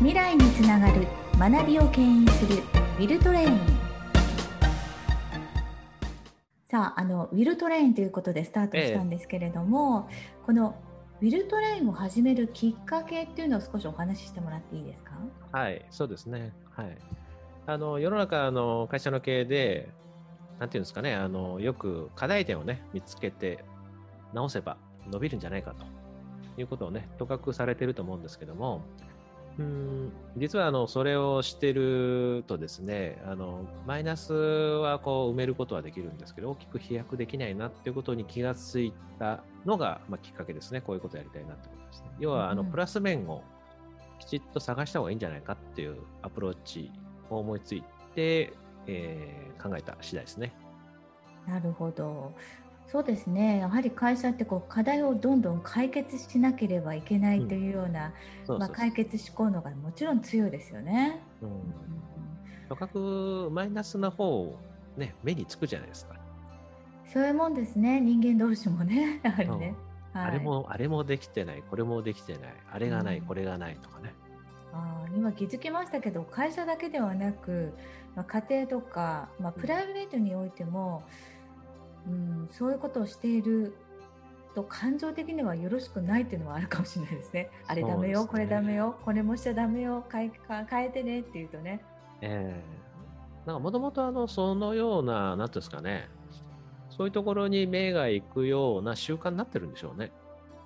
未来につながる学びを牽引するウィルトレインさああのウィルトレインということでスタートしたんですけれども、ええ、このウィルトレインを始めるきっかけっていうのを少しお話ししてもらっていいですか？はいそうですね。はい。あの世の中の会社の経営でなんていうんですかねあのよく課題点をね見つけて直せば伸びるんじゃないかということをね、とかくされてると思うんですけども、うん。実はあのそれをしてるとですねあのマイナスはこう埋めることはできるんですけど大きく飛躍できないなっていうことに気がついたのが、まあ、きっかけですね。こういうことやりたいなってことですね要はあのプラス面をきちっと探した方がいいんじゃないかっていうアプローチを思いついて、えー、考えた次第ですね。なるほどそうですね。やはり会社ってこう課題をどんどん解決しなければいけないというような、まあ、解決志向のがもちろん強いですよね。うん、とかくマイナスな方ね目につくじゃないですか。そういうもんですね。人間同士もね やはりね、はい、あれもあれもできてない。これもできてない。あれがない、うん、これがないとかね。あ今気づきましたけど会社だけではなく、まあ、家庭とか、まあ、プライベートにおいても、うんうん、そういうことをしていると感情的にはよろしくないっていうのはあるかもしれないですね。あれダメよ、ね、これダメよ、これもしちゃダメよ、変え変えてねっていうとね。ええー、なんかもともとあのそのような、なんていうんですかね、そういうところに目が行くような習慣になってるんでしょうね。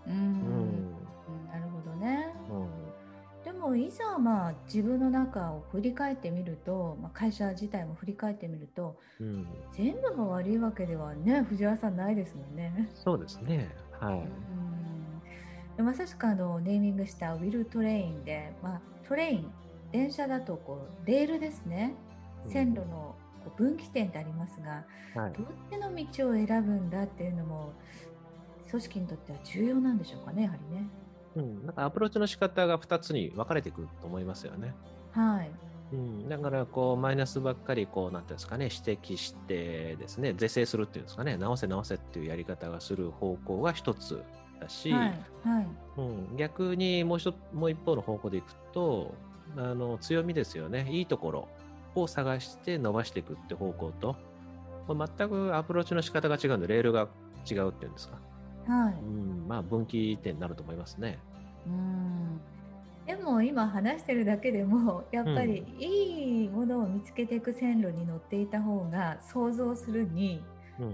うん、もいざまあ自分の中を振り返ってみると、まあ、会社自体も振り返ってみると、うん、全部が悪いわけではね藤原さんないですもんね。そうですね。はい、うん、まさしくあのネーミングしたウィルトレインで、まあ、トレイン電車だとこうレールですね。線路のこう分岐点ってありますが、はい、どっちの道を選ぶんだっていうのも組織にとっては重要なんでしょうかねやはりね。うん、なんかアプローチの仕方が2つに分かれてくると思いますよね。はい。うん、だからこうマイナスばっかりこうなんていうんですかね指摘してですね是正するっていうんですかね直せ直せっていうやり方がする方向が一つだし、はい。はい。うん、逆にもう一もう一方の方向でいくとあの強みですよね。いいところを探して伸ばしていくって方向と、まあ、全くアプローチの仕方が違うんでレールが違うっていうんですか。はい、うん、まあ分岐点になると思いますね。うんでも今話してるだけでも やっぱりいいものを見つけていく線路に乗っていた方が想像するに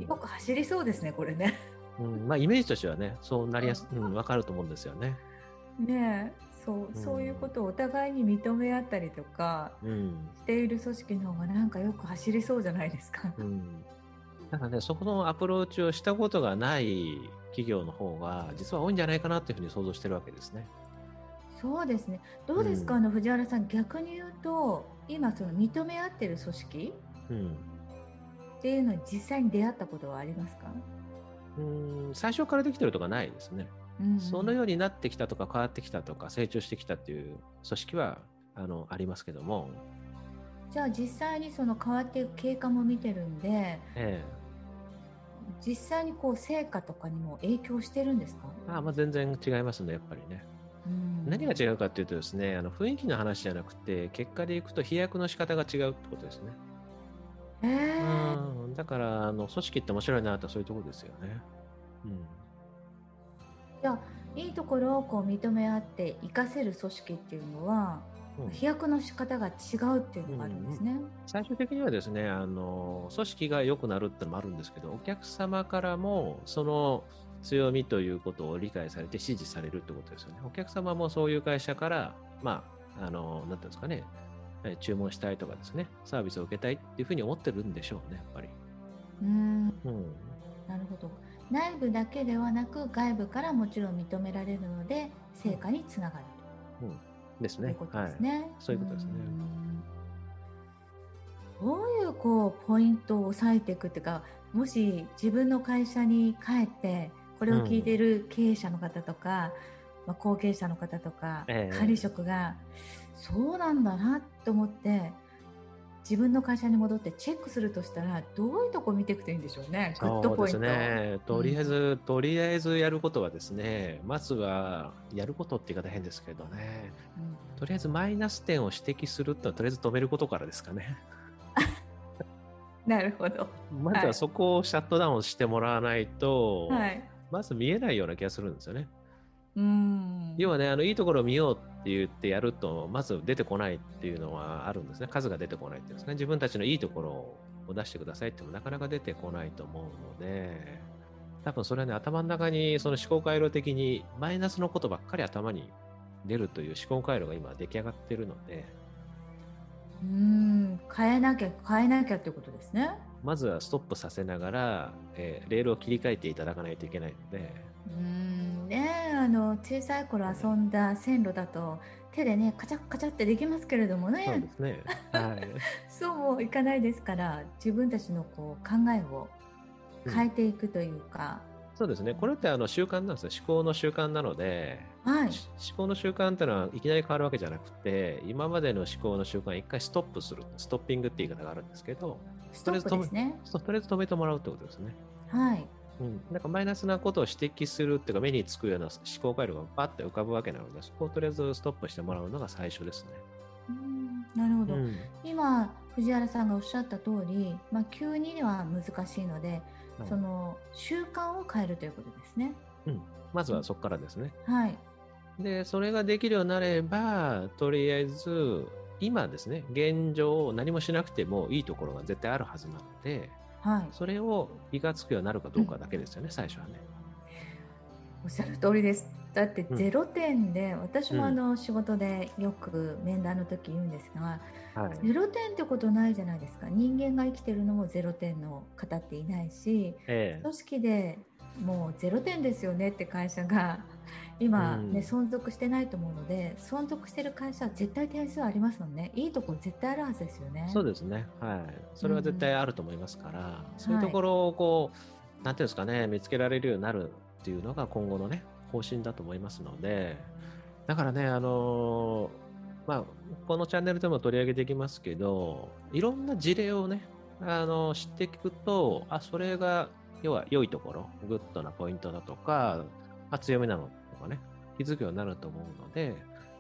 よく走りそうですね、これね。うんまあ、イメージとしてはねそうなりやす、うん、分かると思うんですよね。ねそう、そういうことをお互いに認め合ったりとかしている組織の方がなんかよく走りそうじゃないですか。うん、だからねそこのアプローチをしたことがない企業の方が実は多いんじゃないかなというふうに想像してるわけですね。そうですね。どうですか、うん、あの藤原さん、逆に言うと、今その認め合ってる組織、うん、っていうのに実際に出会ったことはありますか？うん最初からできてるとかないですね。うん、そのようになってきたとか変わってきたとか成長してきたっていう組織はあのありますけども。じゃあ実際にその変わっていく経過も見てるんで、ええ、実際にこう成果とかにも影響してるんですか？あまあ全然違いますねやっぱりね。何が違うかっていうとですねあの雰囲気の話じゃなくて結果でいくと飛躍の仕方が違うってことですね。えうんだからあの組織って面白いなとそういうところですよね。うん、じゃあいいところをこう認め合って活かせる組織っていうのは飛躍の仕方が違うっていうのがあるんですね、うんうん、最終的にはですねあの組織が良くなるってのもあるんですけどお客様からもその強みということを理解されて支持されるってことですよね。お客様もそういう会社からまああのなんていうんですかね。注文したいとかですねサービスを受けたいっていうふうに思ってるんでしょうねやっぱり。うん、うん、なるほど。内部だけではなく外部からもちろん認められるので成果につながると。うんですね。そういうことですね。はい、そういうことですね。どういうこうポイントを押さえていくっていうか、もし自分の会社に帰ってこれを聞いている経営者の方とか、うん、まあ、後継者の方とか、えー、管理職がそうなんだなと思って自分の会社に戻ってチェックするとしたらどういうとこ見ていくといいんでしょうね？グッドポイント。ね。とりあえず、うん、とりあえずやることはですね、まずはやることって言い方変ですけどね、うん、とりあえずマイナス点を指摘するってのはとりあえず止めることからですかね。なるほど。まずはそこをシャットダウンしてもらわないと、はい、まず見えないような気がするんですよね。うん要はねあのいいところを見ようって言ってやるとまず出てこないっていうのはあるんですね。数が出てこないっていうんですね。自分たちのいいところを出してくださいってもなかなか出てこないと思うので多分それはね頭の中にその思考回路的にマイナスのことばっかり頭に出るという思考回路が今出来上がってるのでうん変えなきゃ変えなきゃってことですね。まずはストップさせながら、えー、レールを切り替えていただかないといけないので。うんねあの小さい頃遊んだ線路だと手でねカチャカチャってできますけれどもねそうですね、はい、そうもいかないですから自分たちのこう考えを変えていくというか、そうですね。これってあの習慣なんですよ。思考の習慣なので、はい、思考の習慣っていうのはいきなり変わるわけじゃなくて、今までの思考の習慣一回ストップする。ストッピングって言い方があるんですけど、ストップですね。とりあえず止めてもらうってことですね。はい。うん、なんかマイナスなことを指摘するっていうか目につくような思考回路がバッて浮かぶわけなのでそこをとりあえずストップしてもらうのが最初ですね。うんなるほど、うん、今藤原さんがおっしゃった通り、まあ、急には難しいのでその習慣を変えるということですね。うん、まずはそこからですね。はい。で、それができるようになれば、とりあえず、今ですね、現状何もしなくてもいいところが絶対あるはずなので、はい、それを気がつくようになるかどうかだけですよね、うん、最初はね。おっしゃる通りです。だって0点で、うん、私もあの仕事でよく面談の時言うんですが、はい、0点ってことないじゃないですか。人間が生きてるのも0点の方っていないし、ええ、組織でもう0点ですよねって会社が 今ね、うん、存続してないと思うので存続してる会社は絶対点数ありますもんね。いいところ絶対あるはずですよね。そうですね。はい。それは絶対あると思いますから、うん、そういうところをこう、はい、なんていうんですかね見つけられるようになるっていうのが今後のね方針だと思いますのでだからねあのーまあ、このチャンネルでも取り上げていきますけど、いろんな事例をね、あの、知っていくと、あ、それが、要は良いところ、グッドなポイントだとか、あ、強みなのとかね、気づくようになると思うので、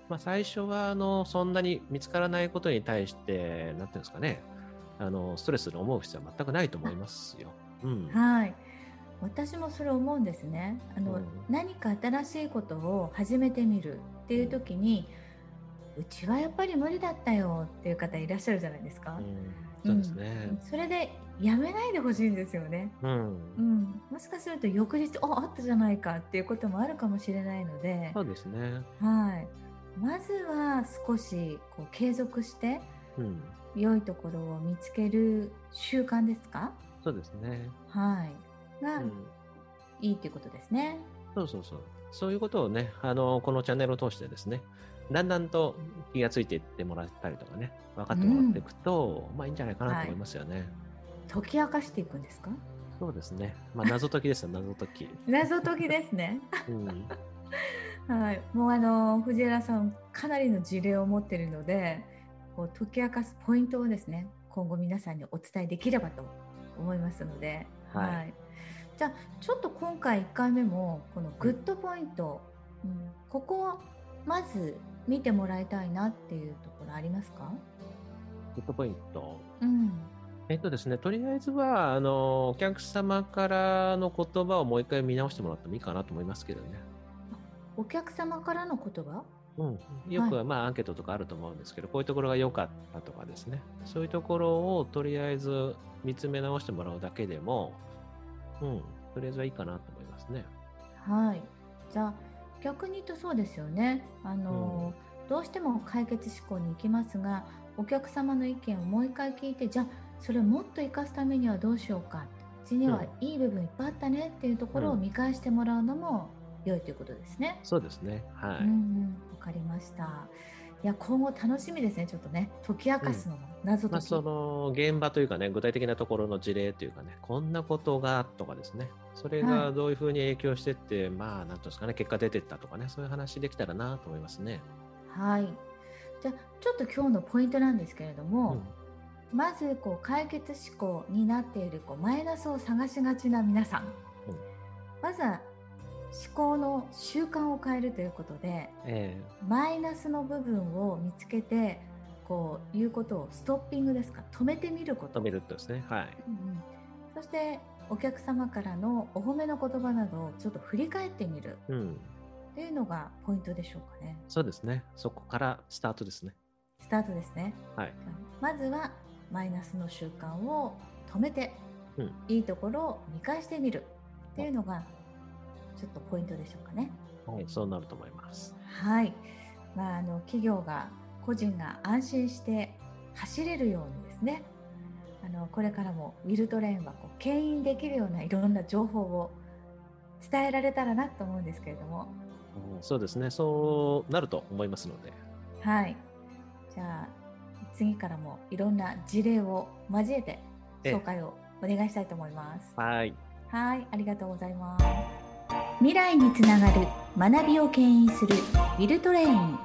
まあ、最初は、あの、そんなに見つからないことに対して、なんていうんですかね、あの、ストレスの思う必要は全くないと思いますよ。うん。はい。私もそれ思うんですね。あの、うん、何か新しいことを始めてみるっていう時に、うんうちはやっぱり無理だったよっていう方いらっしゃるじゃないですか。うん、そうですね、うん、それでやめないでほしいんですよね。うん、うん、もしかすると翌日ああったじゃないかっていうこともあるかもしれないので、そうですね。はい。まずは少しこう継続して、うん、良いところを見つける習慣ですか？そうですね。はい。が、うん、いいっていうことですね。そうそうそう。そういうことをね、あのこのチャンネルを通してですね、だんだんと気がついていってもらったりとかね、分かってもらっていくと、うん、まあいいんじゃないかなと思いますよね。はい、解き明かしていくんですか？そうですね。まあ謎解きですよ、謎解き。謎解きですね。うん、はい。もうあの、藤原さん、かなりの事例を持っているので、こう解き明かすポイントをですね、今後皆さんにお伝えできればと思いますので、はい、はい、じゃあちょっと今回1回目もこのグッドポイント、うん、ここをまず見てもらいたいなっていうところありますか？グッドポイント。うん。えっとですね、とりあえずは、あの、お客様からの言葉をもう一回見直してもらってもいいかなと思いますけどね。お客様からの言葉？うん、よくはまあアンケートとかあると思うんですけど、はい、こういうところが良かったとかですね、そういうところをとりあえず見つめ直してもらうだけでも、うん、とりあえずはいいかなと思いますね。はい。じゃあ、逆に言うとそうですよね。あの、うん、どうしても解決思考に行きますが、お客様の意見をもう一回聞いて、じゃあそれをもっと生かすためにはどうしようか。うちにはいい部分いっぱいあったねっていうところを見返してもらうのも良いということですね。うん、そうですね。はい。うん、わかりました。いや今後楽しみですね、ちょっとね、解き明かすのも、謎解き、まあ、その現場というかね、具体的なところの事例というかね、こんなことがとかですね、それがどういうふうに影響してって、はい、まあ、なんですかね、結果出てったとかね、そういう話できたらなと思いますね。はい。じゃあ、ちょっと今日のポイントなんですけれども、うん、まずこう解決思考になっているこうマイナスを探しがちな皆さん、うん、まずは考の習慣を変えるということで、えー、マイナスの部分を見つけてこういうことをストッピングですか？止めてみること。止めるとですね。はい、うんうん、そしてお客様からのお褒めの言葉などをちょっと振り返ってみる、うん、っていうのがポイントでしょうかね。そうですね。そこからスタートですね。スタートですね。はい。まずはマイナスの習慣を止めて、うん、いいところを見返してみる。っていうのがちょっとポイントでしょうかね。はいそうなると思います。はい。まああの企業が個人が安心して走れるようにですね。あのこれからもウィルトレーンはこう牽引できるようないろんな情報を伝えられたらなと思うんですけれども、うん、そうですね。そうなると思いますので。はい。じゃあ次からもいろんな事例を交えて紹介をお願いしたいと思います。はいはいありがとうございます。未来につながる学びを牽引するウィルトレイン